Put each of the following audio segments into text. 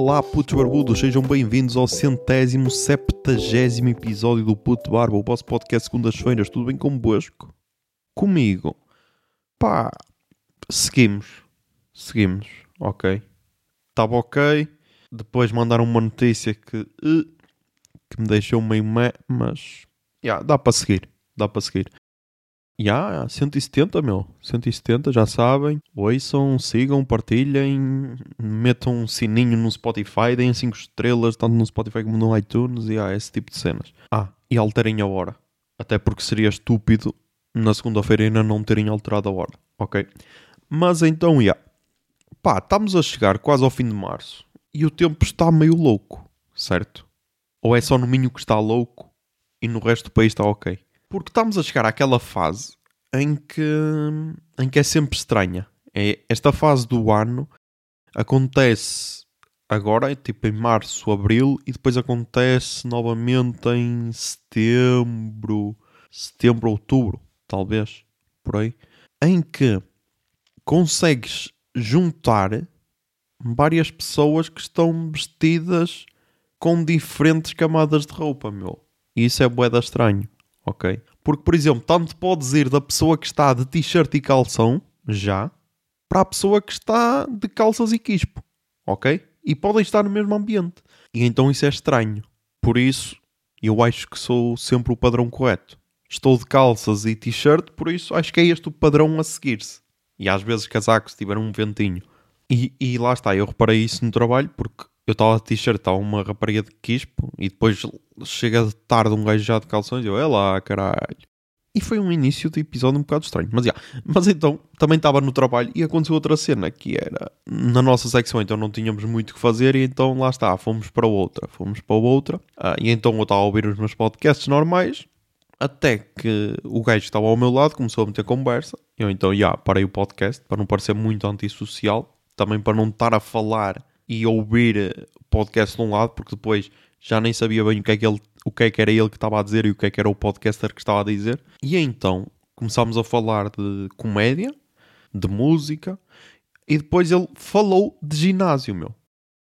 Olá, putos barbudos, sejam bem-vindos ao centésimo, septagésimo episódio do Puto Barba, o vosso podcast segundas-feiras. Tudo bem convosco? Comigo? Pá, seguimos. Seguimos, ok. Estava ok. Depois mandaram uma notícia que, eh, que me deixou meio meh, mas yeah, dá para seguir. Dá para seguir. Já, yeah, 170, meu. 170, já sabem. Ouçam, sigam, partilhem, metam um sininho no Spotify, deem 5 estrelas, tanto no Spotify como no iTunes, e yeah, esse tipo de cenas. Ah, e alterem a hora. Até porque seria estúpido na segunda-feira ainda não terem alterado a hora, ok? Mas então, já. Yeah. Pá, estamos a chegar quase ao fim de março e o tempo está meio louco, certo? Ou é só no Minho que está louco e no resto do país está ok? Porque estamos a chegar àquela fase em que, em que é sempre estranha. É, esta fase do ano acontece agora, tipo em março, abril, e depois acontece novamente em setembro, setembro, outubro, talvez, por aí, em que consegues juntar várias pessoas que estão vestidas com diferentes camadas de roupa, meu. E isso é boeda estranho ok? Porque, por exemplo, tanto podes ir da pessoa que está de t-shirt e calção, já, para a pessoa que está de calças e quispo, ok? E podem estar no mesmo ambiente. E então isso é estranho. Por isso, eu acho que sou sempre o padrão correto. Estou de calças e t-shirt, por isso acho que é este o padrão a seguir-se. E às vezes casacos se tiver um ventinho. E, e lá está, eu reparei isso no trabalho porque eu estava de t-shirt, estava uma rapariga de quispo e depois chega de tarde um gajo já de calções e eu, é lá, caralho. E foi um início de episódio um bocado estranho. Mas, yeah. mas então, também estava no trabalho e aconteceu outra cena, que era... Na nossa secção, então, não tínhamos muito o que fazer e então, lá está, fomos para outra. Fomos para outra. Ah, e então eu estava a ouvir os meus podcasts normais, até que o gajo que estava ao meu lado começou a meter conversa. Eu então, já, yeah, parei o podcast, para não parecer muito antissocial. Também para não estar a falar e ouvir eh, podcast de um lado, porque depois já nem sabia bem o que é que, ele, o que, é que era ele que estava a dizer e o que é que era o podcaster que estava a dizer. E então começámos a falar de comédia, de música, e depois ele falou de ginásio, meu.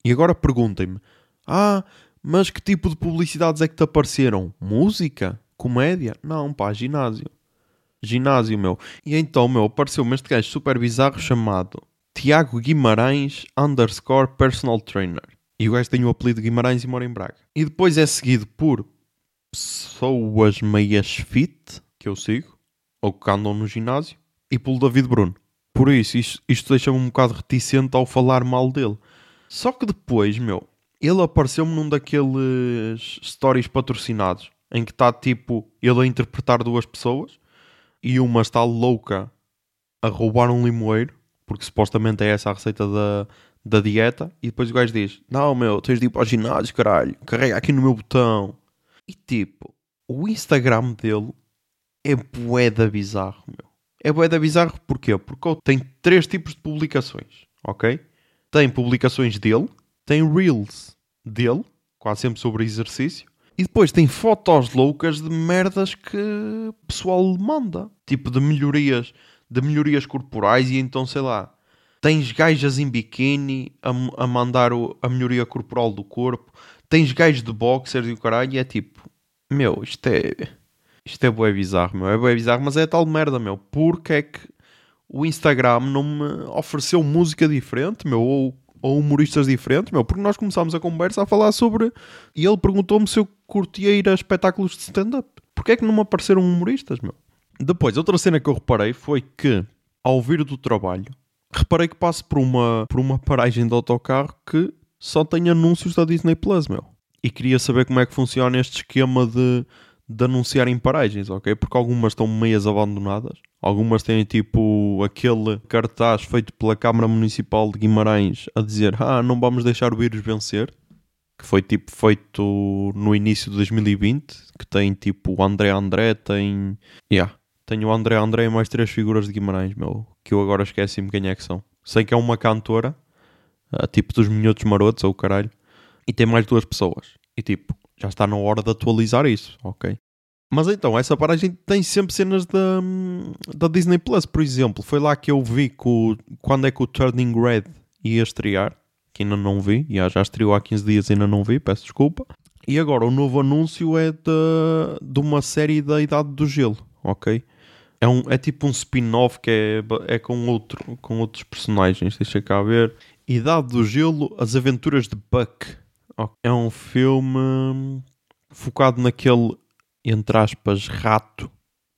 E agora perguntem-me: Ah, mas que tipo de publicidades é que te apareceram? Música? Comédia? Não, pá, ginásio. Ginásio, meu. E então, meu, apareceu-me este gajo super bizarro chamado Tiago Guimarães underscore personal trainer. E o gajo tem o apelido Guimarães e mora em Braga. E depois é seguido por pessoas meias fit, que eu sigo, ou que andam no ginásio, e pelo David Bruno. Por isso, isto, isto deixa-me um bocado reticente ao falar mal dele. Só que depois, meu, ele apareceu-me num daqueles stories patrocinados, em que está tipo ele a interpretar duas pessoas, e uma está louca a roubar um limoeiro, porque supostamente é essa a receita da, da dieta, e depois o gajo diz: Não, meu, tens de ir para o ginásio, caralho, carrega aqui no meu botão. E tipo, o Instagram dele é boeda bizarro, meu. É boeda bizarro porquê? Porque tem três tipos de publicações, ok? Tem publicações dele, tem reels dele, quase sempre sobre exercício, e depois tem fotos loucas de merdas que o pessoal manda, tipo de melhorias de melhorias corporais e então, sei lá, tens gajas em biquíni a, a mandar o, a melhoria corporal do corpo, tens gajos de boxers e o caralho, e é tipo, meu, isto é. Isto é bué bizarro, meu. É bué bizarro, mas é tal merda, meu. Porque é que o Instagram não me ofereceu música diferente, meu, ou, ou humoristas diferentes, meu? Porque nós começámos a conversa a falar sobre. E ele perguntou-me se eu curtia ir a espetáculos de stand-up. Porquê é que não me apareceram humoristas, meu? Depois, outra cena que eu reparei foi que, ao vir do trabalho, reparei que passo por uma, por uma paragem de autocarro que só tem anúncios da Disney Plus, meu. E queria saber como é que funciona este esquema de, de anunciar em paragens, ok? Porque algumas estão meias abandonadas. Algumas têm tipo aquele cartaz feito pela Câmara Municipal de Guimarães a dizer ah, não vamos deixar o vírus vencer. Que foi tipo feito no início de 2020. Que tem tipo André André, tem. Yeah. Tenho o André André e mais três figuras de Guimarães, meu, que eu agora esqueci-me quem é que são. Sei que é uma cantora, uh, tipo dos Minhotos Marotos ou o caralho, e tem mais duas pessoas. E tipo, já está na hora de atualizar isso, ok? Mas então, essa paragem tem sempre cenas da, da Disney Plus, por exemplo. Foi lá que eu vi que o, quando é que o Turning Red ia estrear. que ainda não vi, já, já estreou há 15 dias e ainda não vi, peço desculpa. E agora o novo anúncio é de, de uma série da Idade do Gelo, ok? É, um, é tipo um spin-off que é, é com, outro, com outros personagens, deixa cá ver. Idade do Gelo, As Aventuras de Buck. É um filme focado naquele, entre aspas, rato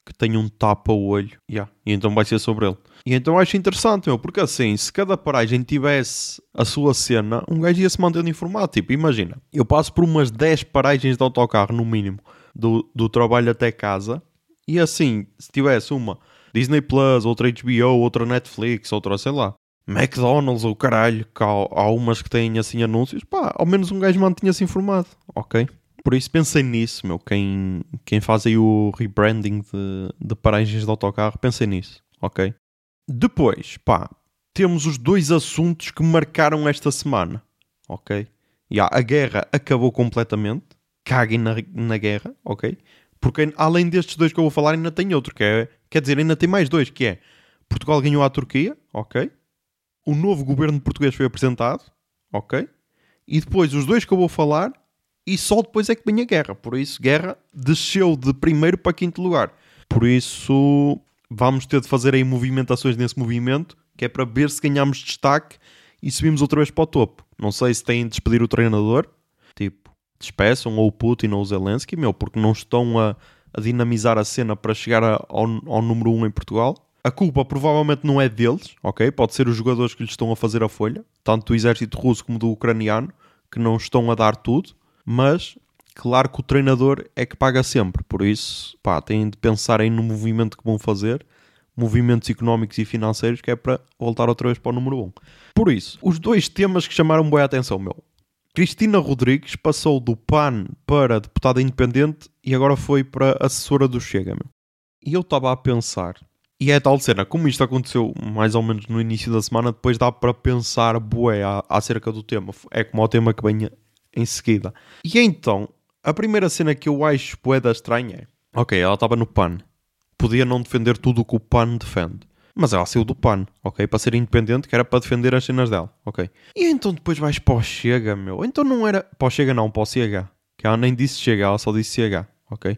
que tem um tapa-olho. Yeah. E então vai ser sobre ele. E então acho interessante, meu, porque assim, se cada paragem tivesse a sua cena, um gajo ia se mantendo informado. Tipo, imagina, eu passo por umas 10 paragens de autocarro, no mínimo, do, do trabalho até casa, e assim, se tivesse uma Disney Plus, outra HBO, outra Netflix, outra, sei lá, McDonald's ou caralho, que há, há umas que têm assim anúncios, pá, ao menos um gajo mantinha-se informado, ok? Por isso pensei nisso, meu. Quem, quem faz aí o rebranding de, de paragens de autocarro, pensei nisso, ok? Depois, pá, temos os dois assuntos que marcaram esta semana, ok? Yeah, a guerra acabou completamente. Caguem na, na guerra, ok? Porque além destes dois que eu vou falar, ainda tem outro, que é. Quer dizer, ainda tem mais dois, que é Portugal ganhou a Turquia, ok? O novo governo português foi apresentado, ok? E depois os dois que eu vou falar, e só depois é que vem a guerra. Por isso, guerra desceu de primeiro para quinto lugar. Por isso, vamos ter de fazer aí movimentações nesse movimento, que é para ver se ganhamos destaque e subimos outra vez para o topo. Não sei se têm de despedir o treinador, tipo, despeçam ou o Putin ou o Zelensky, meu, porque não estão a, a dinamizar a cena para chegar a, ao, ao número 1 um em Portugal. A culpa provavelmente não é deles, ok? Pode ser os jogadores que lhes estão a fazer a folha, tanto do exército russo como do ucraniano, que não estão a dar tudo, mas claro que o treinador é que paga sempre, por isso, pá, têm de pensar aí no movimento que vão fazer, movimentos económicos e financeiros, que é para voltar outra vez para o número 1. Um. Por isso, os dois temas que chamaram boa atenção, meu. Cristina Rodrigues passou do PAN para deputada independente e agora foi para assessora do Chega. E eu estava a pensar, e é tal cena, como isto aconteceu mais ou menos no início da semana, depois dá para pensar bué acerca do tema. É como o tema que venha em seguida. E então, a primeira cena que eu acho poeda estranha é: ok, ela estava no PAN, podia não defender tudo o que o PAN defende. Mas ela saiu do PAN, ok? Para ser independente, que era para defender as cenas dela, ok? E então depois vais para o Chega, meu. Então não era. Para o Chega, não, para o CH. Que ela nem disse Chega, ela só disse CH, ok?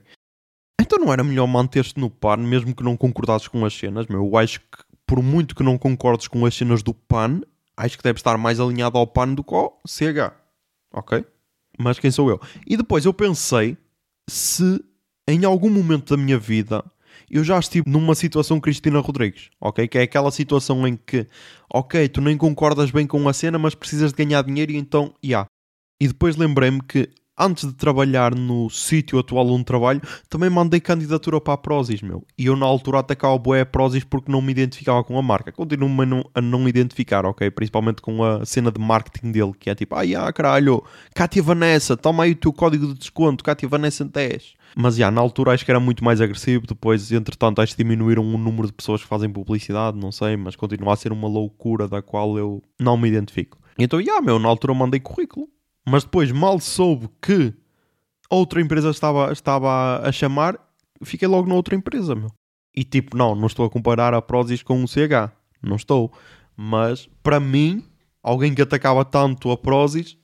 Então não era melhor manter-te no PAN, mesmo que não concordasses com as cenas, meu. Eu acho que, por muito que não concordes com as cenas do PAN, acho que deve estar mais alinhado ao PAN do que ao CH, ok? Mas quem sou eu? E depois eu pensei se em algum momento da minha vida eu já estive numa situação Cristina Rodrigues, ok? Que é aquela situação em que, ok, tu nem concordas bem com a cena, mas precisas de ganhar dinheiro e então, já. Yeah. E depois lembrei-me que antes de trabalhar no sítio atual onde trabalho, também mandei candidatura para a Prozis, meu. E eu na altura atacava bué a Prozis porque não me identificava com a marca. Continuo-me a não, a não identificar, ok? Principalmente com a cena de marketing dele, que é tipo, ai, ah, caralho, Cátia Vanessa, toma aí o teu código de desconto, Cátia Vanessa 10. Mas, já, na altura acho que era muito mais agressivo, depois, entretanto, acho que diminuíram o número de pessoas que fazem publicidade, não sei, mas continua a ser uma loucura da qual eu não me identifico. Então, já, meu, na altura mandei currículo mas depois mal soube que outra empresa estava, estava a chamar, fiquei logo na outra empresa, meu. E tipo, não, não estou a comparar a Prozis com o CH, não estou. Mas para mim, alguém que atacava tanto a Prozis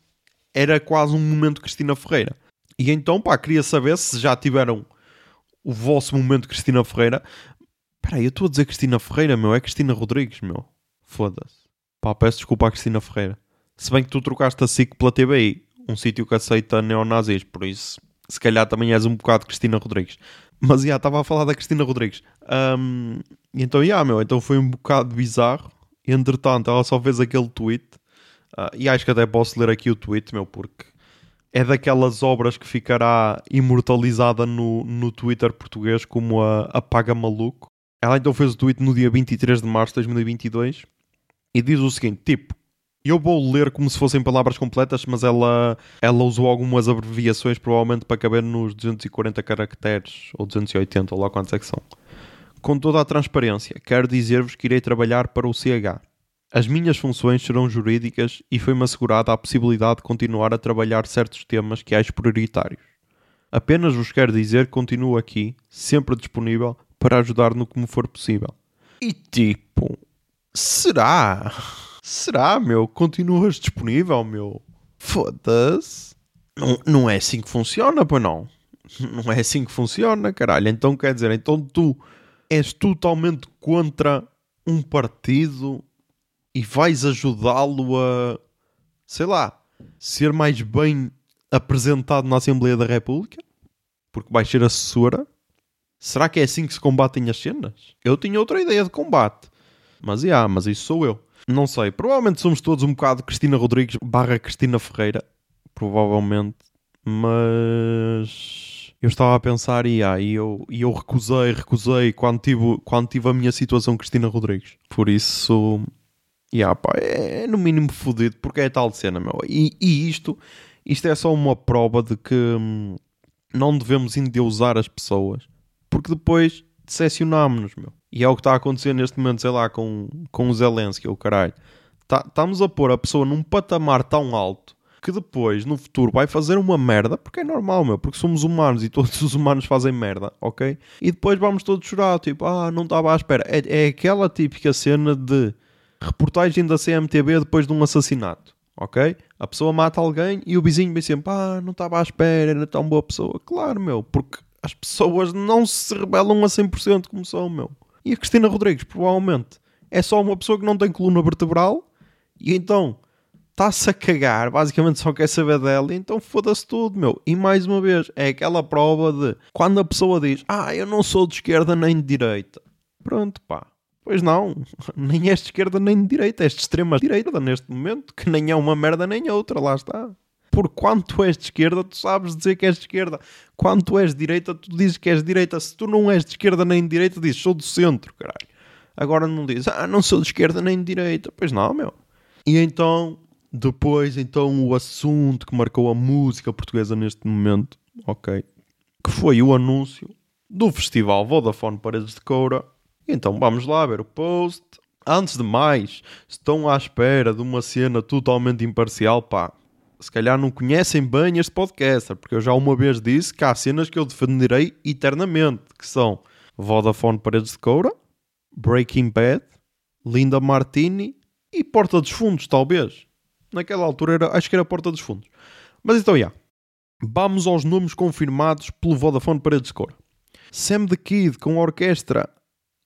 era quase um momento Cristina Ferreira. E então, pá, queria saber se já tiveram o vosso momento Cristina Ferreira. Espera aí, eu estou a dizer Cristina Ferreira, meu, é Cristina Rodrigues, meu. Foda-se. Pá, peço desculpa à Cristina Ferreira. Se bem que tu trocaste a SIC pela TBI, um sítio que aceita neonazis, por isso se calhar também és um bocado Cristina Rodrigues. Mas já, estava a falar da Cristina Rodrigues. Um, então, já, meu, então foi um bocado bizarro. Entretanto, ela só fez aquele tweet. Uh, e acho que até posso ler aqui o tweet, meu, porque é daquelas obras que ficará imortalizada no, no Twitter português como a Apaga Maluco. Ela então fez o tweet no dia 23 de março de 2022 e diz o seguinte: tipo, eu vou ler como se fossem palavras completas, mas ela, ela usou algumas abreviações, provavelmente para caber nos 240 caracteres, ou 280, ou lá quantos é que são. Com toda a transparência, quero dizer-vos que irei trabalhar para o CH. As minhas funções serão jurídicas e foi-me assegurada a possibilidade de continuar a trabalhar certos temas que acho prioritários. Apenas vos quero dizer que continuo aqui, sempre disponível, para ajudar no que me for possível. E tipo, será? Será, meu? Continuas disponível, meu? Foda-se. Não, não é assim que funciona, pois não? Não é assim que funciona, caralho. Então quer dizer, então tu és totalmente contra um partido e vais ajudá-lo a, sei lá, ser mais bem apresentado na Assembleia da República? Porque vais ser assessora? Será que é assim que se combatem as cenas? Eu tinha outra ideia de combate. Mas, yeah, mas isso sou eu. Não sei, provavelmente somos todos um bocado Cristina Rodrigues barra Cristina Ferreira. Provavelmente. Mas... Eu estava a pensar e, ah, e, eu, e eu recusei, recusei quando tive, quando tive a minha situação Cristina Rodrigues. Por isso... Yeah, pá, é, é no mínimo fodido, porque é tal cena, meu. E, e isto, isto é só uma prova de que hum, não devemos endeusar as pessoas, porque depois decepcionámos-nos, meu. E é o que está a acontecer neste momento, sei lá, com, com o Zelensky, o caralho. Tá, estamos a pôr a pessoa num patamar tão alto que depois, no futuro, vai fazer uma merda, porque é normal, meu, porque somos humanos e todos os humanos fazem merda, ok? E depois vamos todos chorar, tipo, ah, não estava à espera. É, é aquela típica cena de reportagem da CMTV depois de um assassinato, ok? A pessoa mata alguém e o vizinho vem sempre, ah, não estava à espera, era tão boa pessoa. Claro, meu, porque as pessoas não se rebelam a 100% como são, meu. E a Cristina Rodrigues, provavelmente, é só uma pessoa que não tem coluna vertebral e então está-se a cagar, basicamente só quer saber dela, então foda-se tudo, meu. E mais uma vez, é aquela prova de quando a pessoa diz, ah, eu não sou de esquerda nem de direita. Pronto, pá. Pois não, nem és de esquerda nem de direita, és de extrema direita neste momento, que nem é uma merda nem outra, lá está. Por quando tu és de esquerda, tu sabes dizer que és de esquerda. Quando tu és de direita, tu dizes que és de direita. Se tu não és de esquerda nem de direita, dizes sou do centro, caralho. Agora não dizes, ah, não sou de esquerda nem de direita. Pois não, meu. E então, depois, então, o assunto que marcou a música portuguesa neste momento, ok, que foi o anúncio do festival Vodafone Paredes de Coura. Então vamos lá ver o post. Antes de mais, estão à espera de uma cena totalmente imparcial, pá se calhar não conhecem bem este podcaster, porque eu já uma vez disse que há cenas que eu defenderei eternamente, que são Vodafone Paredes de Coura, Breaking Bad, Linda Martini e Porta dos Fundos, talvez. Naquela altura era, acho que era Porta dos Fundos. Mas então, já. Yeah. Vamos aos nomes confirmados pelo Vodafone Paredes de Coura. Sam the Kid com orquestra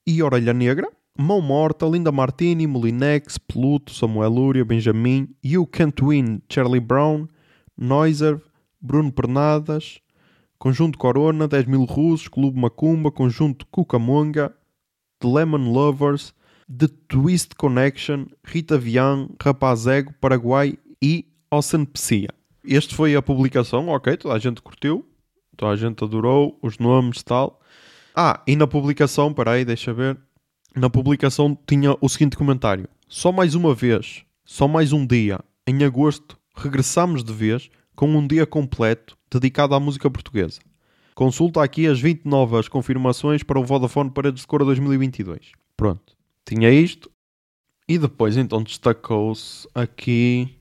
e Orelha Negra. Mão Morta, Linda Martini, Molinex, Pluto, Samuel Lúria, Benjamin, You Can't Win, Charlie Brown, Noiser, Bruno Pernadas, Conjunto Corona, 10 mil russos, Clube Macumba, Conjunto Cucamonga, The Lemon Lovers, The Twist Connection, Rita Vian, Rapaz Ego, Paraguai e Ocean Psia. Este foi a publicação, ok, toda a gente curtiu, toda a gente adorou os nomes e tal. Ah, e na publicação, peraí, deixa ver na publicação tinha o seguinte comentário: Só mais uma vez, só mais um dia, em agosto, regressamos de vez com um dia completo dedicado à música portuguesa. Consulta aqui as 20 novas confirmações para o Vodafone Paredes de Cora 2022. Pronto, tinha isto. E depois então destacou-se aqui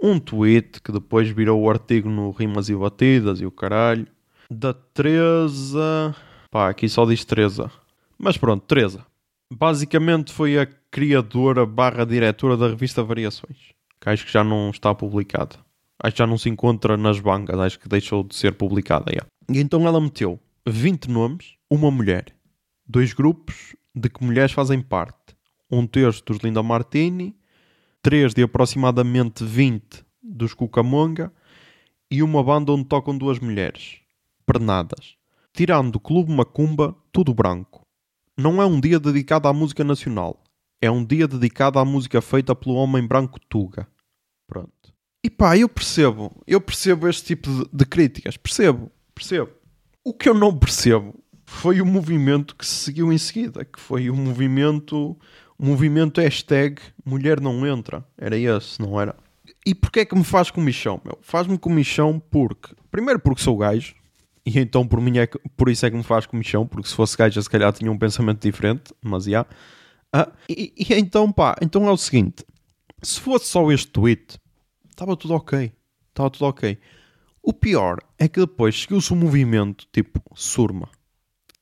um tweet que depois virou o artigo no Rimas e Batidas e o caralho. Da Teresa. Pá, aqui só diz Teresa. Mas pronto, Teresa basicamente foi a criadora barra diretora da revista Variações, que acho que já não está publicada. Acho que já não se encontra nas bancas, acho que deixou de ser publicada. E então ela meteu 20 nomes, uma mulher, dois grupos de que mulheres fazem parte. Um terço dos Linda Martini, três de aproximadamente 20 dos Cucamonga e uma banda onde tocam duas mulheres, pernadas. Tirando o Clube Macumba, tudo branco não é um dia dedicado à música nacional. É um dia dedicado à música feita pelo homem branco Tuga. Pronto. E pá, eu percebo. Eu percebo este tipo de, de críticas. Percebo. Percebo. O que eu não percebo foi o movimento que se seguiu em seguida. Que foi o movimento... O movimento hashtag Mulher Não Entra. Era esse, não era? E porquê é que me faz comichão, meu? Faz-me comichão porque... Primeiro porque sou gajo e então por, mim é que, por isso é que me faz comichão, porque se fosse gaja se calhar tinha um pensamento diferente, mas já. Yeah. Ah, e, e, então pá, então é o seguinte: se fosse só este tweet, estava tudo ok. Estava tudo ok. O pior é que depois seguiu-se um movimento tipo Surma.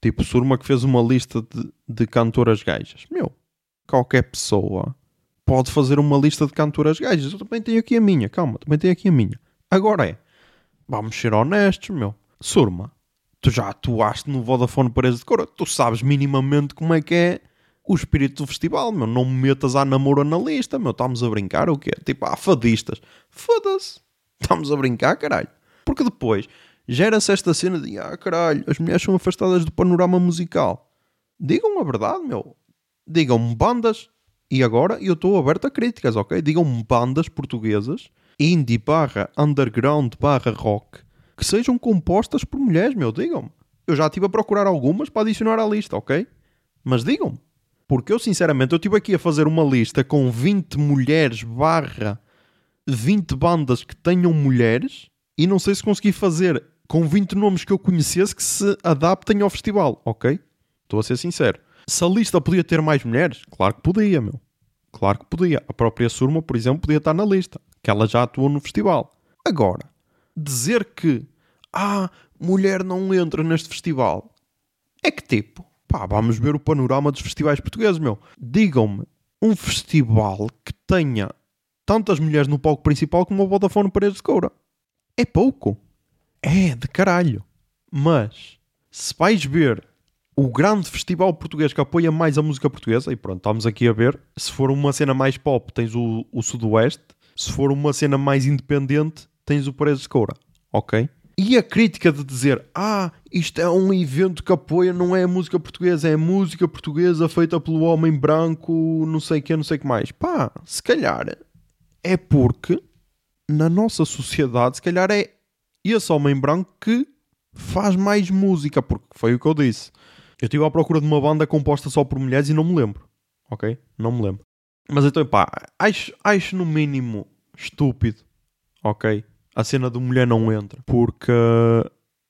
Tipo Surma que fez uma lista de, de cantoras gajas. Meu, qualquer pessoa pode fazer uma lista de cantoras gajas. Eu também tenho aqui a minha, calma, também tenho aqui a minha. Agora é, vamos ser honestos, meu. Surma, tu já atuaste no Vodafone Paredes de Cora, tu sabes minimamente como é que é o espírito do festival, meu. Não me metas à namora na lista, meu. Estamos a brincar ou quê? Tipo, ah, fadistas. Foda-se. Estamos a brincar, caralho. Porque depois gera-se esta cena de, ah, caralho, as mulheres são afastadas do panorama musical. Digam a verdade, meu. Digam-me bandas, e agora eu estou aberto a críticas, ok? Digam-me bandas portuguesas, indie barra underground barra rock, que sejam compostas por mulheres, meu. Digam-me. Eu já estive a procurar algumas para adicionar à lista, ok? Mas digam-me. Porque eu, sinceramente, eu estive aqui a fazer uma lista com 20 mulheres barra 20 bandas que tenham mulheres e não sei se consegui fazer com 20 nomes que eu conhecesse que se adaptem ao festival, ok? Estou a ser sincero. Se a lista podia ter mais mulheres, claro que podia, meu. Claro que podia. A própria Surma, por exemplo, podia estar na lista, que ela já atuou no festival. Agora, dizer que, ah, mulher não entra neste festival, é que tipo, pá, vamos ver o panorama dos festivais portugueses, meu. Digam-me um festival que tenha tantas mulheres no palco principal como o Vodafone Paredes de Coura. É pouco. É, de caralho. Mas, se vais ver o grande festival português que apoia mais a música portuguesa, e pronto, estamos aqui a ver. Se for uma cena mais pop, tens o, o Sudoeste. Se for uma cena mais independente, tens o Paredes de Coura. Ok? E a crítica de dizer, ah, isto é um evento que apoia, não é a música portuguesa, é a música portuguesa feita pelo homem branco, não sei o que, não sei o que mais. Pá, se calhar é porque na nossa sociedade, se calhar é esse homem branco que faz mais música, porque foi o que eu disse. Eu estive à procura de uma banda composta só por mulheres e não me lembro. Ok? Não me lembro. Mas então, pá, acho, acho no mínimo estúpido. Ok? A cena de mulher não entra. Porque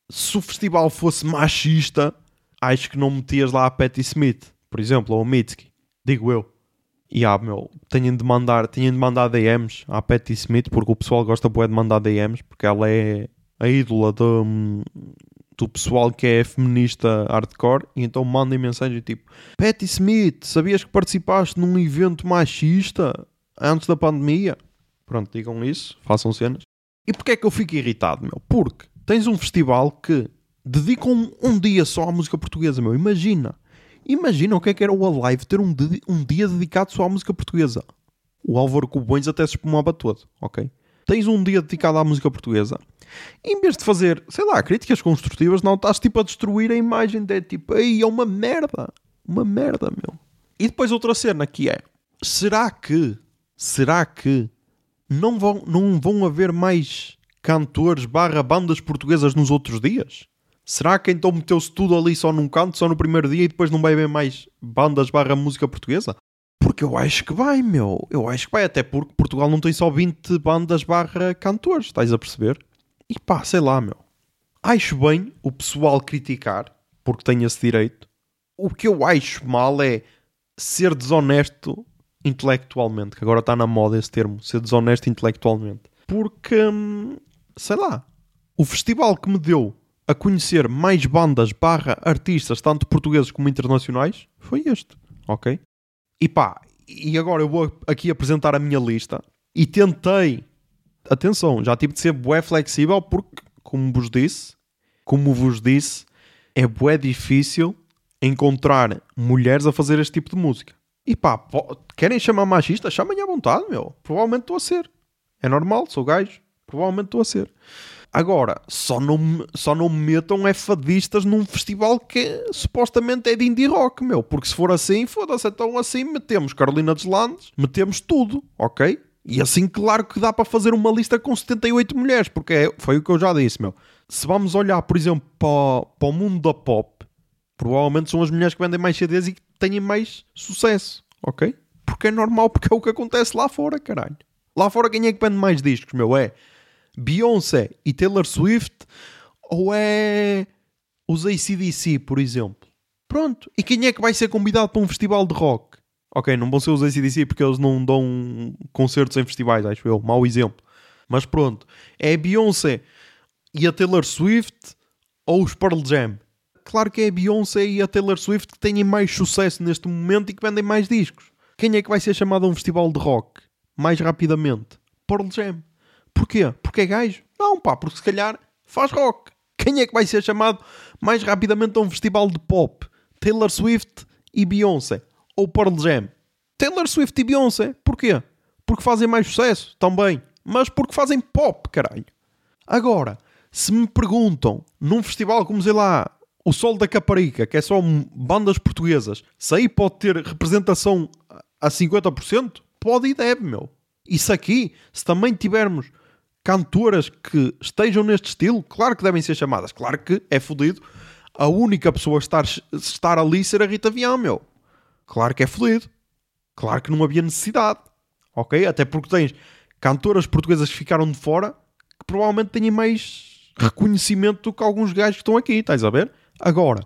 se o festival fosse machista, acho que não metias lá a Patti Smith, por exemplo, ou a Mitski. Digo eu. E ah, meu, tenho de mandar, tenho de mandar DMs à Patti Smith porque o pessoal gosta de mandar DMs porque ela é a ídola do, do pessoal que é feminista hardcore e então mandem mensagem tipo Patti Smith, sabias que participaste num evento machista antes da pandemia? Pronto, digam isso, façam cenas. E porquê é que eu fico irritado, meu? Porque tens um festival que dedica um, um dia só à música portuguesa, meu. Imagina. Imagina o que é que era o Alive ter um, de, um dia dedicado só à música portuguesa. O Álvaro Cubões até se espumava todo, ok? Tens um dia dedicado à música portuguesa em vez de fazer, sei lá, críticas construtivas, não estás tipo a destruir a imagem de tipo, aí é uma merda, uma merda, meu. E depois outra cena que é, será que, será que não vão, não vão haver mais cantores barra bandas portuguesas nos outros dias? Será que então meteu-se tudo ali só num canto, só no primeiro dia e depois não vai haver mais bandas barra música portuguesa? Porque eu acho que vai, meu. Eu acho que vai, até porque Portugal não tem só 20 bandas barra cantores, estás a perceber? E pá, sei lá, meu. Acho bem o pessoal criticar, porque tem esse direito. O que eu acho mal é ser desonesto intelectualmente, que agora está na moda esse termo, ser desonesto intelectualmente. Porque, hum, sei lá, o festival que me deu a conhecer mais bandas barra artistas, tanto portugueses como internacionais, foi este, ok? E pá, e agora eu vou aqui apresentar a minha lista e tentei atenção, já tive de ser bué flexível porque, como vos disse, como vos disse, é bué difícil encontrar mulheres a fazer este tipo de música. E pá, querem chamar machista? Chamem à vontade, meu. Provavelmente estou a ser. É normal, sou gajo. Provavelmente estou a ser. Agora, só não, só não me metam é fadistas num festival que supostamente é de indie rock, meu. Porque se for assim, foda-se, então assim metemos Carolina dos Landes, metemos tudo, ok? E assim, claro que dá para fazer uma lista com 78 mulheres, porque é, foi o que eu já disse, meu. Se vamos olhar, por exemplo, para, para o mundo da pop, provavelmente são as mulheres que vendem mais CDs e que têm mais sucesso, ok? Porque é normal, porque é o que acontece lá fora, caralho. Lá fora quem é que vende mais discos, meu? É Beyoncé e Taylor Swift ou é os ACDC, por exemplo? Pronto. E quem é que vai ser convidado para um festival de rock? Ok, não vão ser os ACDC porque eles não dão concertos em festivais, acho eu. Mau exemplo. Mas pronto. É a Beyoncé e a Taylor Swift ou os Pearl Jam. Claro que é a Beyoncé e a Taylor Swift que têm mais sucesso neste momento e que vendem mais discos. Quem é que vai ser chamado a um festival de rock mais rapidamente? Pearl Jam. Porquê? Porque é gajo? Não, pá, porque se calhar faz rock. Quem é que vai ser chamado mais rapidamente a um festival de pop? Taylor Swift e Beyoncé. Ou Pearl Jam. Taylor Swift e Beyoncé. Porquê? Porque fazem mais sucesso, também. Mas porque fazem pop, caralho. Agora, se me perguntam, num festival como, sei lá, o Sol da Caparica, que é só bandas portuguesas, se aí pode ter representação a 50%, pode e deve, meu. Isso aqui, se também tivermos cantoras que estejam neste estilo, claro que devem ser chamadas. Claro que é fodido a única pessoa a estar, estar ali ser a Rita Vian, meu. Claro que é fodido. Claro que não havia necessidade. Ok? Até porque tens cantoras portuguesas que ficaram de fora que provavelmente têm mais reconhecimento do que alguns gajos que estão aqui, estás a ver? Agora,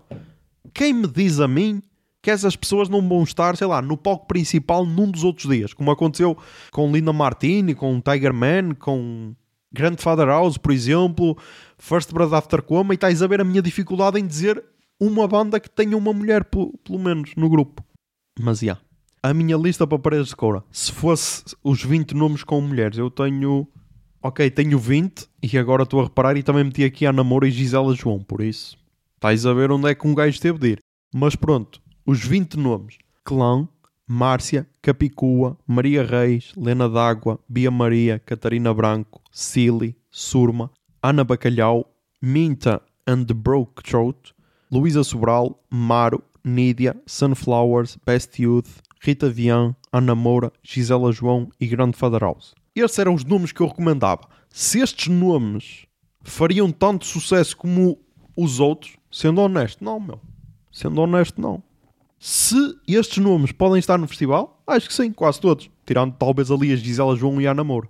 quem me diz a mim que essas pessoas não vão estar, sei lá, no palco principal num dos outros dias, como aconteceu com Linda Martini, com Tiger Man, com Grandfather House, por exemplo, First Blood After Coma, e estás a ver a minha dificuldade em dizer uma banda que tenha uma mulher, pelo, pelo menos, no grupo. Mas, já. Yeah. A minha lista para paredes de coura, se fosse os 20 nomes com mulheres, eu tenho... Ok, tenho 20, e agora estou a reparar, e também meti aqui a Namora e Gisela João, por isso... Estás a ver onde é que um gajo teve de ir. Mas pronto, os 20 nomes. Clã, Márcia, Capicua, Maria Reis, Lena D'Água, Bia Maria, Catarina Branco, Silly, Surma, Ana Bacalhau, Minta and the Broke Throat, Luísa Sobral, Maro, Nídia, Sunflowers, Best Youth, Rita Vian, Ana Moura, Gisela João e Grandfather House. Estes eram os nomes que eu recomendava. Se estes nomes fariam tanto sucesso como os outros, sendo honesto, não, meu. Sendo honesto, não. Se estes nomes podem estar no festival, acho que sim, quase todos. Tirando talvez ali as Gisela João e a Namoro.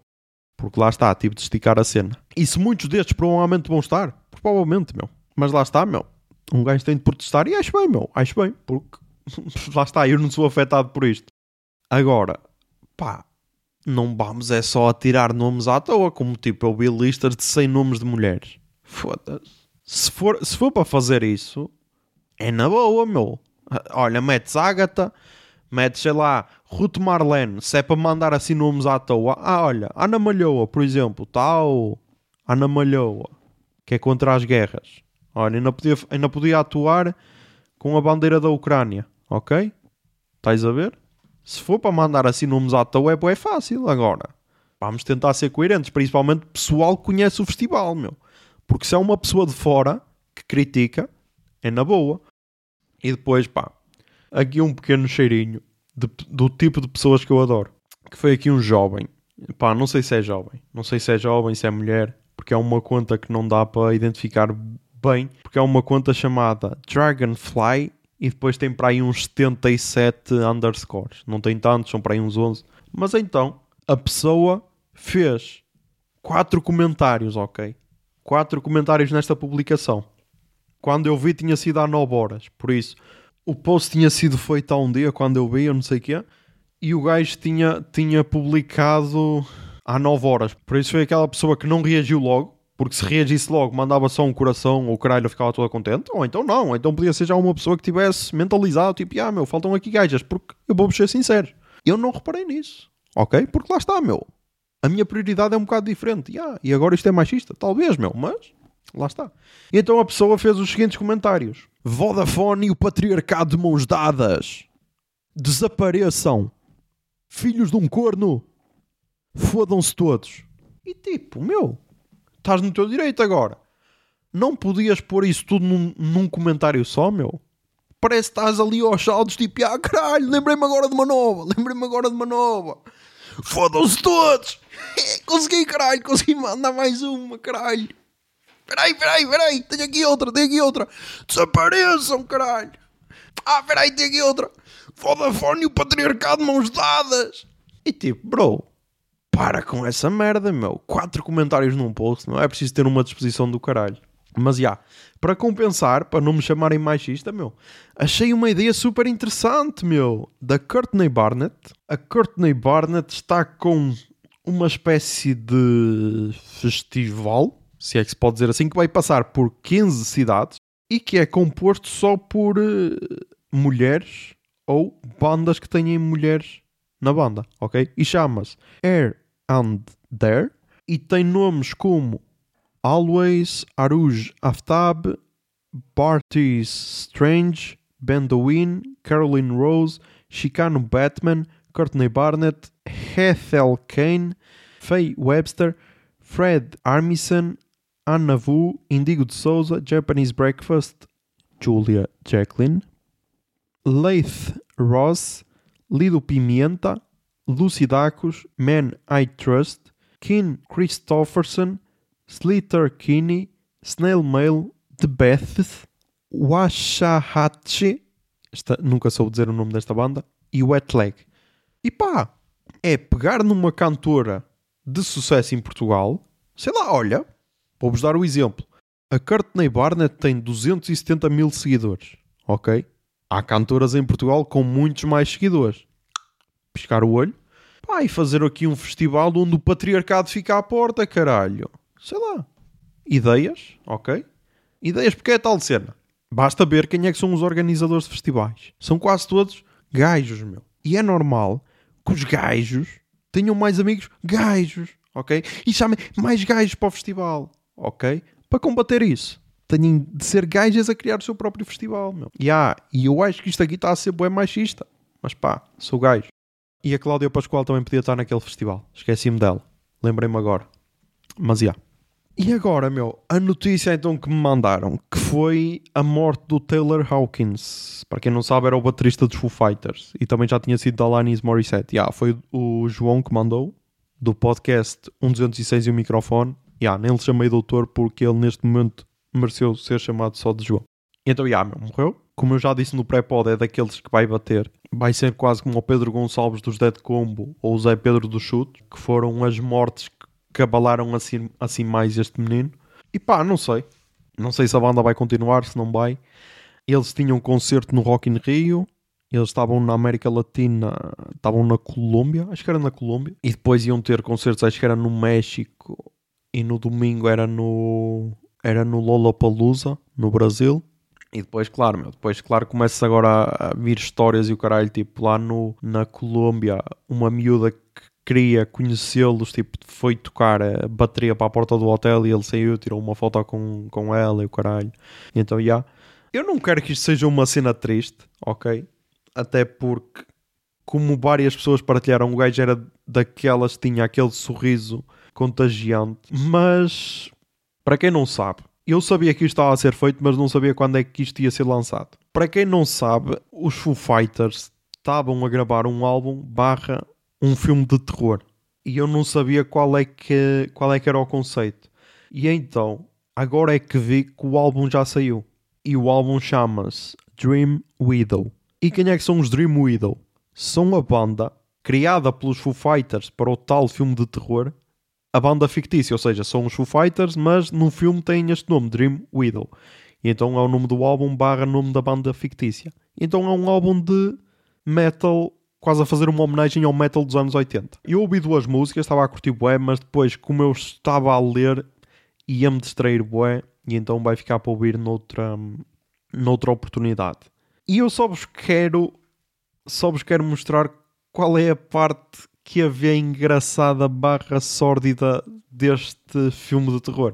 Porque lá está, tive de esticar a cena. E se muitos destes provavelmente vão estar, provavelmente, meu. Mas lá está, meu. Um gajo tem de protestar e acho bem, meu. Acho bem, porque lá está, eu não sou afetado por isto. Agora, pá, não vamos é só a tirar nomes à toa, como tipo eu vi listas de 100 nomes de mulheres. Foda-se. Se for, se for para fazer isso, é na boa, meu. Olha, metes Ágata, metes, sei lá, Ruth Marlene, se é para mandar assim nomes à toa. Ah, olha, Ana Malhoa, por exemplo, tal. Ana Malhoa, que é contra as guerras. Olha, ainda podia, ainda podia atuar com a bandeira da Ucrânia, ok? Estás a ver? Se for para mandar assim nomes à toa, é, é fácil agora. Vamos tentar ser coerentes, principalmente pessoal que conhece o festival, meu. Porque se é uma pessoa de fora que critica, é na boa. E depois, pá, aqui um pequeno cheirinho de, do tipo de pessoas que eu adoro. Que foi aqui um jovem. Pá, não sei se é jovem. Não sei se é jovem, se é mulher. Porque é uma conta que não dá para identificar bem. Porque é uma conta chamada Dragonfly. E depois tem para aí uns 77 underscores. Não tem tantos, são para aí uns 11. Mas então, a pessoa fez quatro comentários, ok? Quatro comentários nesta publicação. Quando eu vi tinha sido há 9 horas, por isso o post tinha sido feito há um dia quando eu vi, eu não sei o quê, e o gajo tinha, tinha publicado há 9 horas. Por isso foi aquela pessoa que não reagiu logo, porque se reagisse logo mandava só um coração ou caralho ficava toda contente, ou então não, então podia ser já uma pessoa que tivesse mentalizado, tipo, ah meu, faltam aqui gajas, porque eu vou ser sincero, eu não reparei nisso, ok? Porque lá está, meu, a minha prioridade é um bocado diferente. Yeah, e agora isto é machista? Talvez, meu, mas lá está. E então a pessoa fez os seguintes comentários: Vodafone e o patriarcado de mãos dadas. Desapareçam. Filhos de um corno. Fodam-se todos. E tipo, meu, estás no teu direito agora. Não podias pôr isso tudo num, num comentário só, meu? Parece que estás ali aos saldos, tipo, ah, caralho, lembrei-me agora de uma nova, lembrei-me agora de uma nova. Fodam-se todos! Consegui, caralho, consegui mandar mais uma, caralho. Peraí, peraí, peraí, tenho aqui outra, tenho aqui outra. Desapareçam, caralho. Ah, peraí, tenho aqui outra. Vodafone e o patriarcado mãos dadas. E tipo, bro, para com essa merda, meu. Quatro comentários num post, não é preciso ter uma disposição do caralho. Mas já, yeah, para compensar, para não me chamarem machista, meu, achei uma ideia super interessante, meu, da Courtney Barnett. A Courtney Barnett está com uma espécie de festival, se é que se pode dizer assim, que vai passar por 15 cidades e que é composto só por uh, mulheres ou bandas que têm mulheres na banda, ok? E chama-se Air and There e tem nomes como Always, Aruj Aftab, Bartis Strange, Bendowin, Caroline Rose, Chicano Batman, Courtney Barnett, Ethel Kane, Faye Webster, Fred Armisen, Anna Vu, Indigo de Souza, Japanese Breakfast, Julia Jacqueline, Leith Ross, Lido Pimienta, Lucy Dacus, Man I Trust, Ken Christopherson, Slither Kinney, Snail Mail, The Beth, Washahatchi, esta, nunca soube dizer o nome desta banda, e Wet Leg. E pá, é pegar numa cantora de sucesso em Portugal, sei lá, olha, vou-vos dar o exemplo. A Courtney Barnett tem 270 mil seguidores, ok? Há cantoras em Portugal com muitos mais seguidores. Piscar o olho, pá, e fazer aqui um festival onde o patriarcado fica à porta, caralho. Sei lá. Ideias, ok? Ideias porque é tal cena. Basta ver quem é que são os organizadores de festivais. São quase todos gajos, meu. E é normal que os gajos tenham mais amigos gajos, ok? E chamem mais gajos para o festival, ok? Para combater isso, têm de ser gajas a criar o seu próprio festival, meu. Yeah, e eu acho que isto aqui está a ser bem machista. Mas pá, sou gajo. E a Cláudia Pascoal também podia estar naquele festival. Esqueci-me dela. Lembrei-me agora. Mas já. Yeah. E agora, meu, a notícia então que me mandaram, que foi a morte do Taylor Hawkins. Para quem não sabe, era o baterista dos Foo Fighters. E também já tinha sido da Alanis Morissette. Yeah, foi o João que mandou, do podcast 1206 e o microfone. Yeah, nem lhe chamei doutor porque ele neste momento mereceu ser chamado só de João. Então, yeah, meu, morreu. Como eu já disse no pré-pod, é daqueles que vai bater. Vai ser quase como o Pedro Gonçalves dos Dead Combo ou o Zé Pedro do Chute, que foram as mortes que abalaram assim, assim mais este menino. E pá, não sei. Não sei se a banda vai continuar, se não vai. Eles tinham um concerto no Rock in Rio. Eles estavam na América Latina, estavam na Colômbia, acho que era na Colômbia. E depois iam ter concertos, acho que era no México. E no domingo era no era no Lollapalooza, no Brasil. E depois, claro, meu, depois, claro, começa agora a, vir histórias e o caralho, tipo, lá no, na Colômbia, uma miúda que queria conhecê-los, tipo, foi tocar a bateria para a porta do hotel e ele saiu, tirou uma foto com, com ela e o caralho. Então, já. Yeah. Eu não quero que isto seja uma cena triste, ok? Até porque, como várias pessoas partilharam, o gajo era daquelas que tinha aquele sorriso contagiante. Mas, para quem não sabe, eu sabia que isto estava a ser feito, mas não sabia quando é que isto ia ser lançado. Para quem não sabe, os Foo Fighters estavam a gravar um álbum barra um filme de terror e eu não sabia qual é que, qual é que era o conceito. E então, agora é que vi que o álbum já saiu. E o álbum chama-se Dream Widow. E quem é que são os Dream Widow? São a banda criada pelos Foo Fighters para o tal filme de terror. A banda fictícia, ou seja, são os Foo Fighters, mas no filme tem este nome, Dream Widow. E então é o nome do álbum barra nome da banda fictícia. Então é um álbum de metal quase a fazer uma homenagem ao metal dos anos 80. Eu ouvi duas músicas, estava a curtir bué, mas depois, como eu estava a ler, ia-me distrair bué, e então vai ficar para ouvir noutra, noutra oportunidade. E eu só vos quero, só vos quero mostrar qual é a parte que havia engraçada barra sórdida deste filme de terror.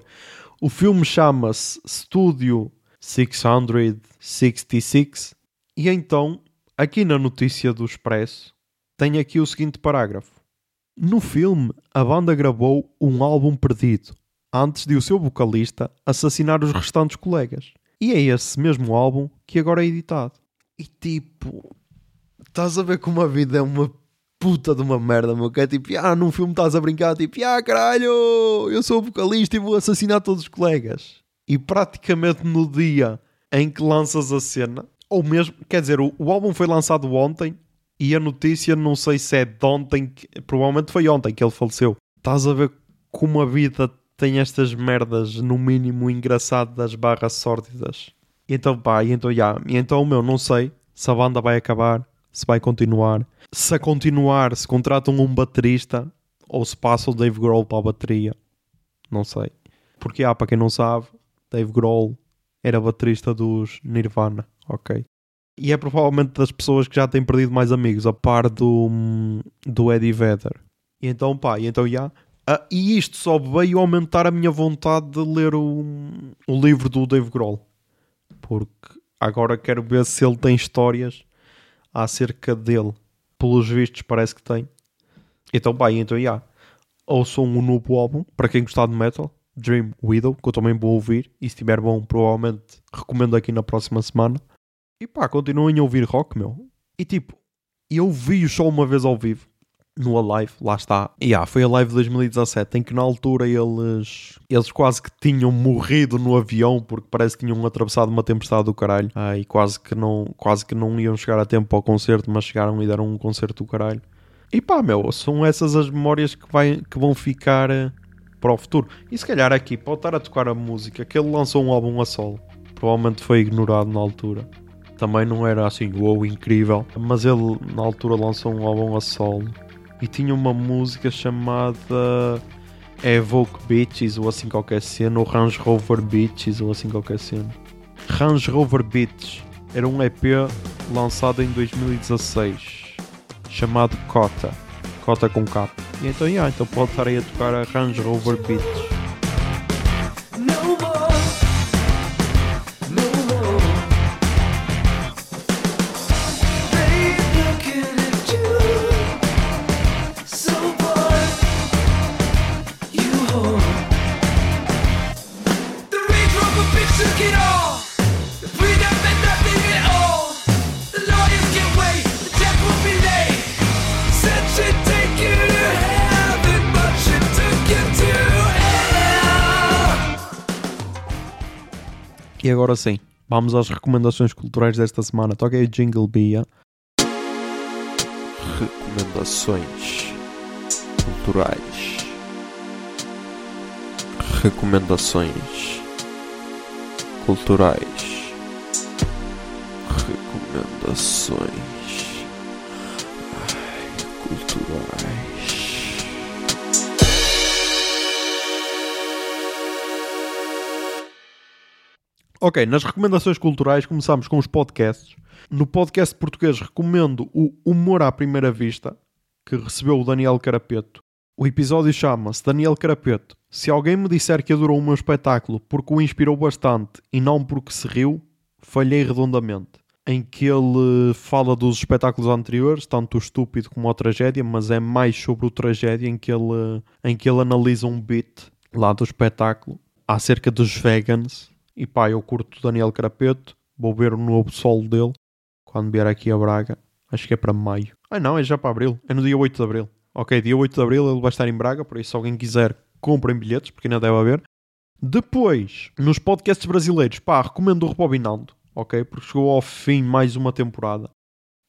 O filme chama-se Studio 666 e então Aqui na notícia do Expresso tem aqui o seguinte parágrafo. No filme, a banda gravou um álbum perdido antes de o seu vocalista assassinar os restantes colegas. E é esse mesmo álbum que agora é editado. E tipo, estás a ver como a vida é uma puta de uma merda, meu. Que é tipo, ah, num filme estás a brincar, tipo, ah, caralho, eu sou o vocalista e vou assassinar todos os colegas. E praticamente no dia em que lanças a cena, ou mesmo, quer dizer, o, o álbum foi lançado ontem e a notícia não sei se é de ontem, provavelmente foi ontem que ele faleceu. Estás a ver como a vida tem estas merdas, no mínimo engraçadas barras sórdidas. E então pá, e então já, e então meu, não sei se a banda vai acabar, se vai continuar. Se a continuar, se contratam um baterista ou se passa o Dave Grohl para a bateria. Não sei. Porque há, para quem não sabe, Dave Grohl era baterista dos Nirvana ok? E é provavelmente das pessoas que já têm perdido mais amigos, a par do, do Eddie Vedder. E então, pá, e então, já. Ah, e isto só veio aumentar a minha vontade de ler o, o livro do Dave Grohl. Porque agora quero ver se ele tem histórias acerca dele. Pelos vistos, parece que tem. Então, pá, então, já. Ouçam um novo álbum, para quem gostar de metal, Dream Widow, que eu também vou ouvir. E se estiver bom, provavelmente recomendo aqui na próxima semana. E pá, continuem a ouvir rock, meu. E tipo, eu vi-o só uma vez ao vivo, no Alive, lá está. E yeah, foi a live de 2017, em que na altura eles, eles quase que tinham morrido no avião, porque parece que tinham atravessado uma tempestade do caralho. Ah, e quase que, não, quase que não iam chegar a tempo ao concerto, mas chegaram e deram um concerto do caralho. E pá, meu, são essas as memórias que, vai, que vão ficar uh, para o futuro. E se calhar aqui, pode estar a tocar a música, que ele lançou um álbum a solo. Provavelmente foi ignorado na altura também não era assim, wow, incrível. Mas ele na altura lançou um álbum a solo e tinha uma música chamada Evoke Beaches ou assim qualquer cena, ou Range Rover Beaches ou assim qualquer cena. Range Rover Beaches era um EP lançado em 2016 chamado Cota, Cota com K. E então, yeah, então pode estar aí a tocar a Range Rover Beaches. E agora sim, vamos às recomendações culturais desta semana. Aí o Jingle Bia. Recomendações culturais. Recomendações culturais. Recomendações Ai, culturais. Ok, nas recomendações culturais começamos com os podcasts. No podcast português recomendo o Humor à Primeira Vista, que recebeu o Daniel Carapeto. O episódio chama-se Daniel Carapeto. Se alguém me disser que adorou o meu espetáculo porque o inspirou bastante e não porque se riu, falhei redondamente. Em que ele fala dos espetáculos anteriores, tanto o estúpido como a tragédia, mas é mais sobre o tragédia em que ele, em que ele analisa um beat lá do espetáculo acerca dos vegans e pá, eu curto Daniel Carapeto, vou ver o novo solo dele quando vier aqui a Braga. Acho que é para maio. Ah não, é já para abril. É no dia 8 de abril. Ok, dia 8 de abril ele vai estar em Braga, por isso se alguém quiser, comprem bilhetes, porque ainda deve haver. Depois, nos podcasts brasileiros, pá, recomendo o Rebobinando, ok? Porque chegou ao fim mais uma temporada.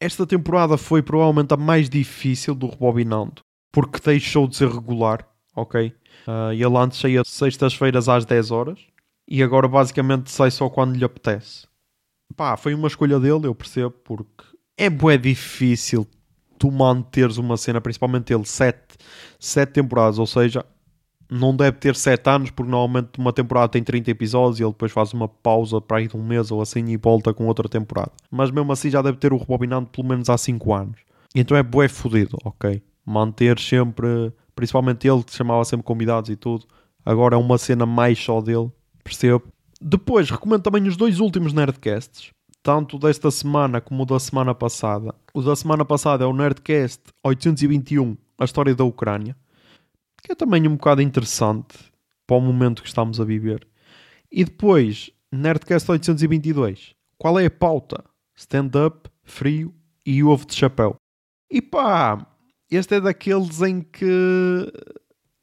Esta temporada foi provavelmente a mais difícil do Rebobinando, porque deixou de ser regular, ok? Uh, ele antes saía sextas-feiras às 10 horas, e agora basicamente sai só quando lhe apetece. Pá, foi uma escolha dele, eu percebo, porque é bué difícil tu manteres uma cena, principalmente ele, sete, sete temporadas, ou seja, não deve ter sete anos, porque normalmente uma temporada tem 30 episódios e ele depois faz uma pausa para ir de um mês ou assim e volta com outra temporada. Mas mesmo assim já deve ter o rebobinando pelo menos há 5 anos. Então é bué fodido, ok? Manter sempre, principalmente ele que chamava sempre convidados e tudo, agora é uma cena mais só dele percebo. Depois, recomendo também os dois últimos Nerdcasts, tanto desta semana como o da semana passada. O da semana passada é o Nerdcast 821, a história da Ucrânia, que é também um bocado interessante para o momento que estamos a viver. E depois, Nerdcast 822, qual é a pauta? Stand-up, frio e ovo de chapéu. E pá, este é daqueles em que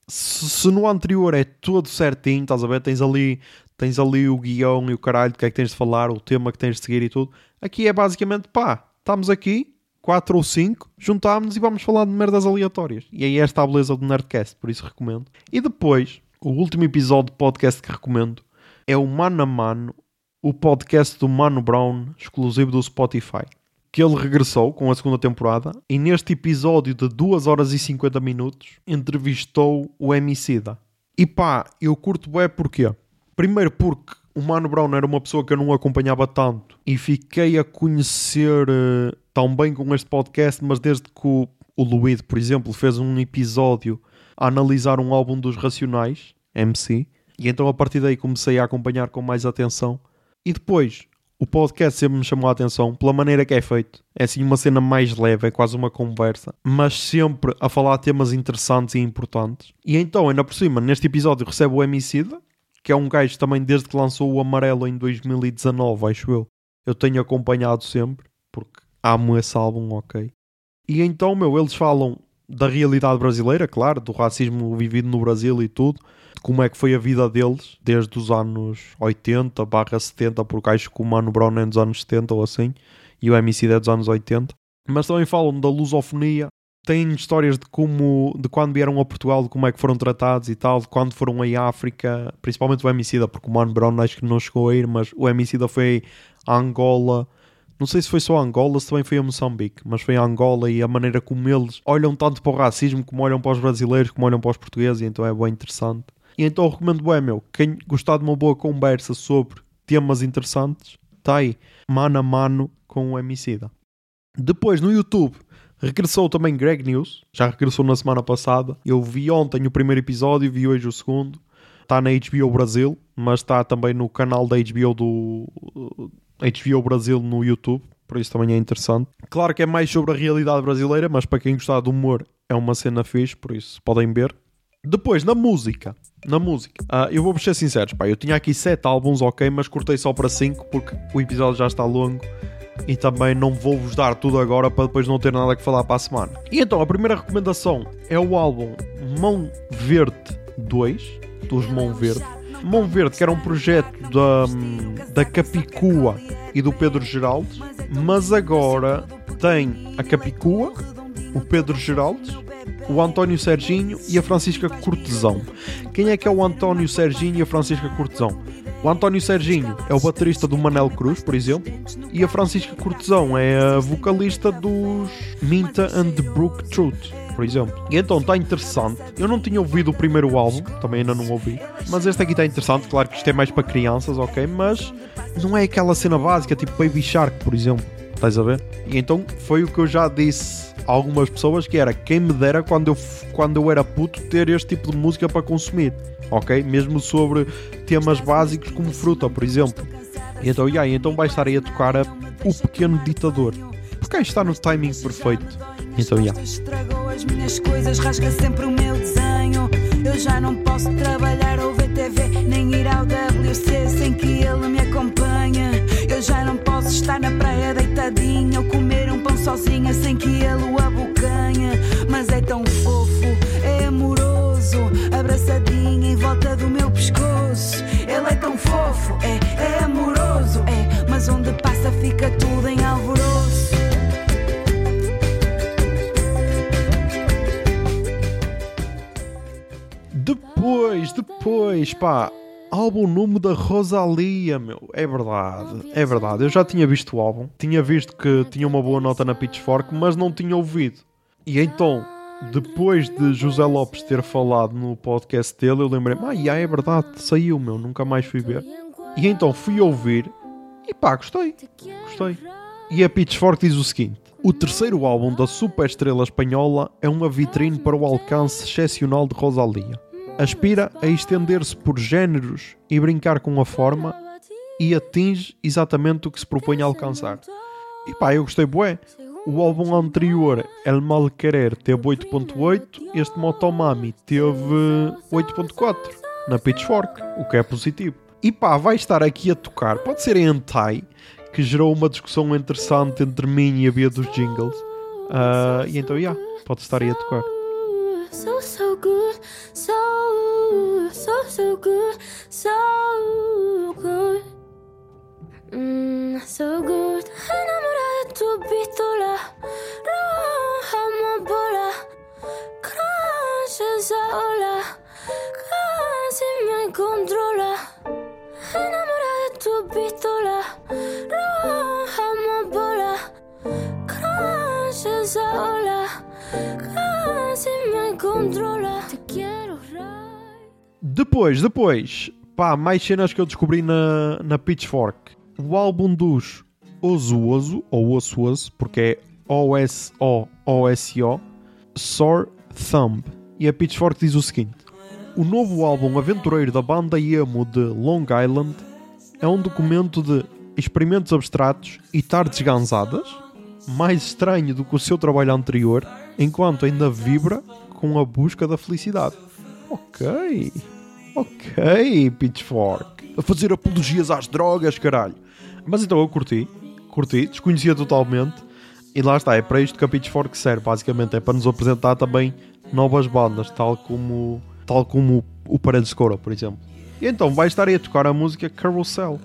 se, no anterior é todo certinho, estás a ver? Tens ali, tens ali o guião e o caralho do que é que tens de falar, o tema que tens de seguir e tudo. Aqui é basicamente pá, estamos aqui, 4 ou 5, juntámos-nos e vamos falar de merdas aleatórias. E aí é esta a beleza do Nerdcast, por isso recomendo. E depois, o último episódio de podcast que recomendo é o Mano a Mano, o podcast do Mano Brown, exclusivo do Spotify que ele regressou com a segunda temporada e neste episódio de 2 horas e 50 minutos entrevistou o Emicida. E pá, eu curto bem porquê? Primeiro porque o Mano Brown era uma pessoa que eu não acompanhava tanto e fiquei a conhecer uh, tão bem com este podcast, mas desde que o, o Luíde, por exemplo, fez um episódio a analisar um álbum dos Racionais, MC, e então a partir daí comecei a acompanhar com mais atenção. E depois, o podcast sempre me chamou a atenção pela maneira que é feito. É assim uma cena mais leve, é quase uma conversa, mas sempre a falar temas interessantes e importantes. E então, ainda por cima, neste episódio recebe o Emicida, que é um gajo também desde que lançou o Amarelo em 2019, acho eu. Eu tenho acompanhado sempre, porque amo esse álbum, ok. E então, meu, eles falam da realidade brasileira, claro, do racismo vivido no Brasil e tudo, como é que foi a vida deles desde os anos 80 barra 70, porque acho que o Mano Brown é dos anos 70 ou assim, e o MC é dos anos 80. Mas também falam da lusofonia, têm histórias de como, de quando vieram a Portugal, de como é que foram tratados e tal, de quando foram em África, principalmente o MC, porque o Mano Brown acho que não chegou a ir, mas o MC foi a Angola, não sei se foi só a Angola, se também foi a Moçambique, mas foi a Angola e a maneira como eles olham tanto para o racismo, como olham para os brasileiros, como olham para os portugueses, então é bem interessante. E então recomendo bem, meu, quem gostar de uma boa conversa sobre temas interessantes, está aí, mano a mano com o Emicida. Depois, no YouTube, regressou também Greg News, já regressou na semana passada. Eu vi ontem o primeiro episódio, vi hoje o segundo. Está na HBO Brasil, mas está também no canal da HBO do HBO Brasil no YouTube, por isso também é interessante. Claro que é mais sobre a realidade brasileira, mas para quem gostar do humor é uma cena fixe, por isso podem ver. Depois, na música. Na música. Uh, eu vou ser sincero, pá, eu tinha aqui 7 álbuns, ok, mas cortei só para 5 porque o episódio já está longo e também não vou-vos dar tudo agora para depois não ter nada que falar para a semana. E então, a primeira recomendação é o álbum Mão Verde 2, dos Mão Verde. Mão Verde, que era um projeto da, da Capicua e do Pedro Geraldes, mas agora tem a Capicua, o Pedro Geraldes, o António Serginho e a Francisca Cortesão. Quem é que é o António Serginho e a Francisca Cortesão? O António Serginho é o baterista do Manel Cruz, por exemplo, e a Francisca Cortesão é a vocalista dos Minta and the Brook Truth por exemplo. E então está interessante. Eu não tinha ouvido o primeiro álbum, também ainda não ouvi, mas este aqui está interessante. Claro que isto é mais para crianças, ok? Mas não é aquela cena básica, tipo Baby Shark, por exemplo. Estás a ver? E então foi o que eu já disse a algumas pessoas que era quem me dera quando eu, quando eu era puto ter este tipo de música para consumir. Ok? Mesmo sobre temas básicos como fruta, por exemplo. E então, yeah, então vai estar aí a tocar a, o pequeno ditador. Porque aí está no timing perfeito. Então, yeah. Estragou as minhas coisas, rasga sempre o meu desenho. Eu já não posso trabalhar ou ver TV, nem ir ao WC sem que ele me acompanhe. Eu já não posso estar na praia deitadinha ou comer um pão sozinha sem que ele o abocanhe. Mas é tão fofo, é amoroso, abraçadinho em volta do meu pescoço. Ele é tão fofo, é, é amoroso, é, mas onde passa fica tudo em alvoroço. Depois, depois, pá, álbum número da Rosalia, meu. É verdade, é verdade. Eu já tinha visto o álbum, tinha visto que tinha uma boa nota na Pitchfork, mas não tinha ouvido. E então, depois de José Lopes ter falado no podcast dele, eu lembrei, ah, yeah, é verdade, saiu, meu, nunca mais fui ver. E então fui ouvir e pá, gostei, gostei. E a Pitchfork diz o seguinte: o terceiro álbum da super estrela espanhola é uma vitrine para o alcance excepcional de Rosalia aspira a estender-se por géneros e brincar com a forma e atinge exatamente o que se propõe a alcançar. E pá, eu gostei bué. O álbum anterior, El Mal Querer, teve 8.8, este Motomami teve 8.4 na Pitchfork, o que é positivo. E pá, vai estar aqui a tocar, pode ser em Antai, que gerou uma discussão interessante entre mim e a Bia dos Jingles. Uh, e então, já, yeah, pode estar aí a tocar. So, good, so good. Mm, so good. Enamorada de tu pistola, roja amapola, crashes ola, casi me controla. Enamorada de tu pistola, roja amapola, crashes ola, casi me controla. Te quero Depois, depois, Pá, mais cenas que eu descobri na, na Pitchfork. O álbum dos Ozo ou Osso, porque é O-S-O-O-S-O, Sore Thumb. E a Pitchfork diz o seguinte: O novo álbum aventureiro da banda emo de Long Island é um documento de experimentos abstratos e tardes gansadas, mais estranho do que o seu trabalho anterior, enquanto ainda vibra com a busca da felicidade. Ok, ok, Pitchfork. A fazer apologias às drogas, caralho. Mas então eu curti, curti, desconhecia totalmente. E lá está, é para isto que a Pitchfork serve, basicamente. É para nos apresentar também novas bandas, tal como, tal como o Paredes de Cora, por exemplo. E então vai estar aí a tocar a música Carousel.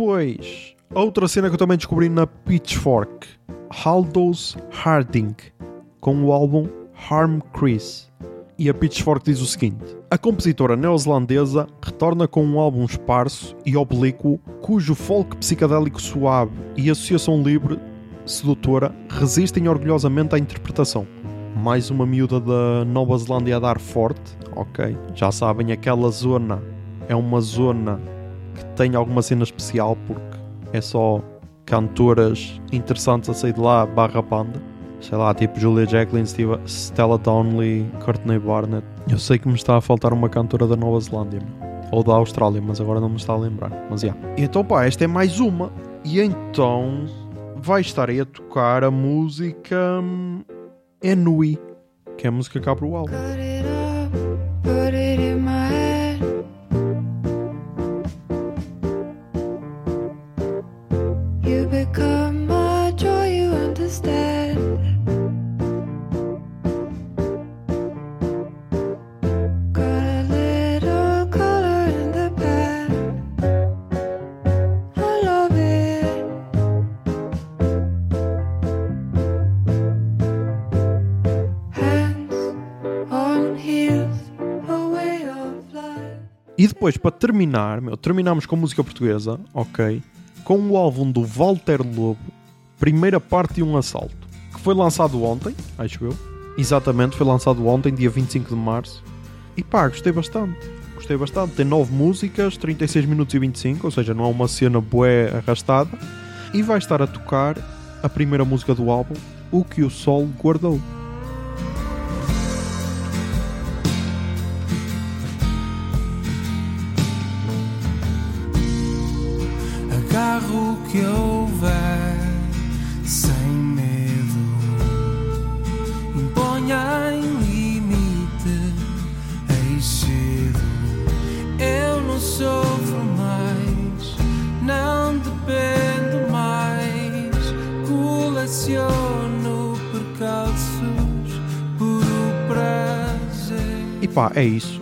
Depois, outra cena que eu também descobri na Pitchfork, Aldous Harding, com o álbum Harm Chris. E a Pitchfork diz o seguinte: A compositora neozelandesa retorna com um álbum esparso e oblíquo, cujo folk psicadélico suave e associação livre sedutora resistem orgulhosamente à interpretação. Mais uma miúda da Nova Zelândia a dar forte, ok? Já sabem, aquela zona é uma zona que tem alguma cena especial porque é só cantoras interessantes a sair de lá barra banda. Sei lá, tipo Julia Jacqueline, Stella Donnelly, Courtney Barnett. Eu sei que me está a faltar uma cantora da Nova Zelândia ou da Austrália, mas agora não me está a lembrar. Mas já. Yeah. Então pá, esta é mais uma. E então vai estar aí a tocar a música hum, Enui, que é a música que abre o álbum. Depois, para terminar, meu, terminamos com música portuguesa, ok? Com o álbum do Walter Lobo, primeira parte de um assalto, que foi lançado ontem, acho eu. Exatamente, foi lançado ontem, dia 25 de março. E pá, gostei bastante. Gostei bastante. Tem 9 músicas, 36 minutos e 25, ou seja, não é uma cena bué arrastada. E vai estar a tocar a primeira música do álbum, O que o Sol Guardou. Agarro o que houver sem medo. Imponha em limite, excedo. Eu não sofro mais, não dependo mais. Coleciono percalços por o prazer. E pá, é isso.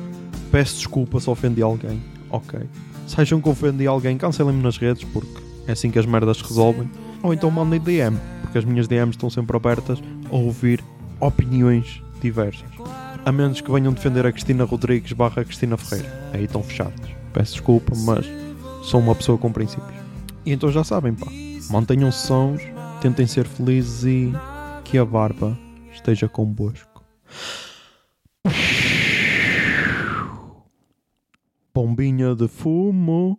Peço desculpa se ofendi alguém. Ok. Se acham que ofendi alguém, cancelem-me nas redes porque é assim que as merdas se resolvem. Ou então mandem DM, porque as minhas DMs estão sempre abertas a ouvir opiniões diversas. A menos que venham defender a Cristina Rodrigues barra Cristina Ferreira. Aí estão fechados. Peço desculpa, mas sou uma pessoa com princípios. E então já sabem, pá. Mantenham-se sons, tentem ser felizes e que a barba esteja convosco. Bombinha de fumo.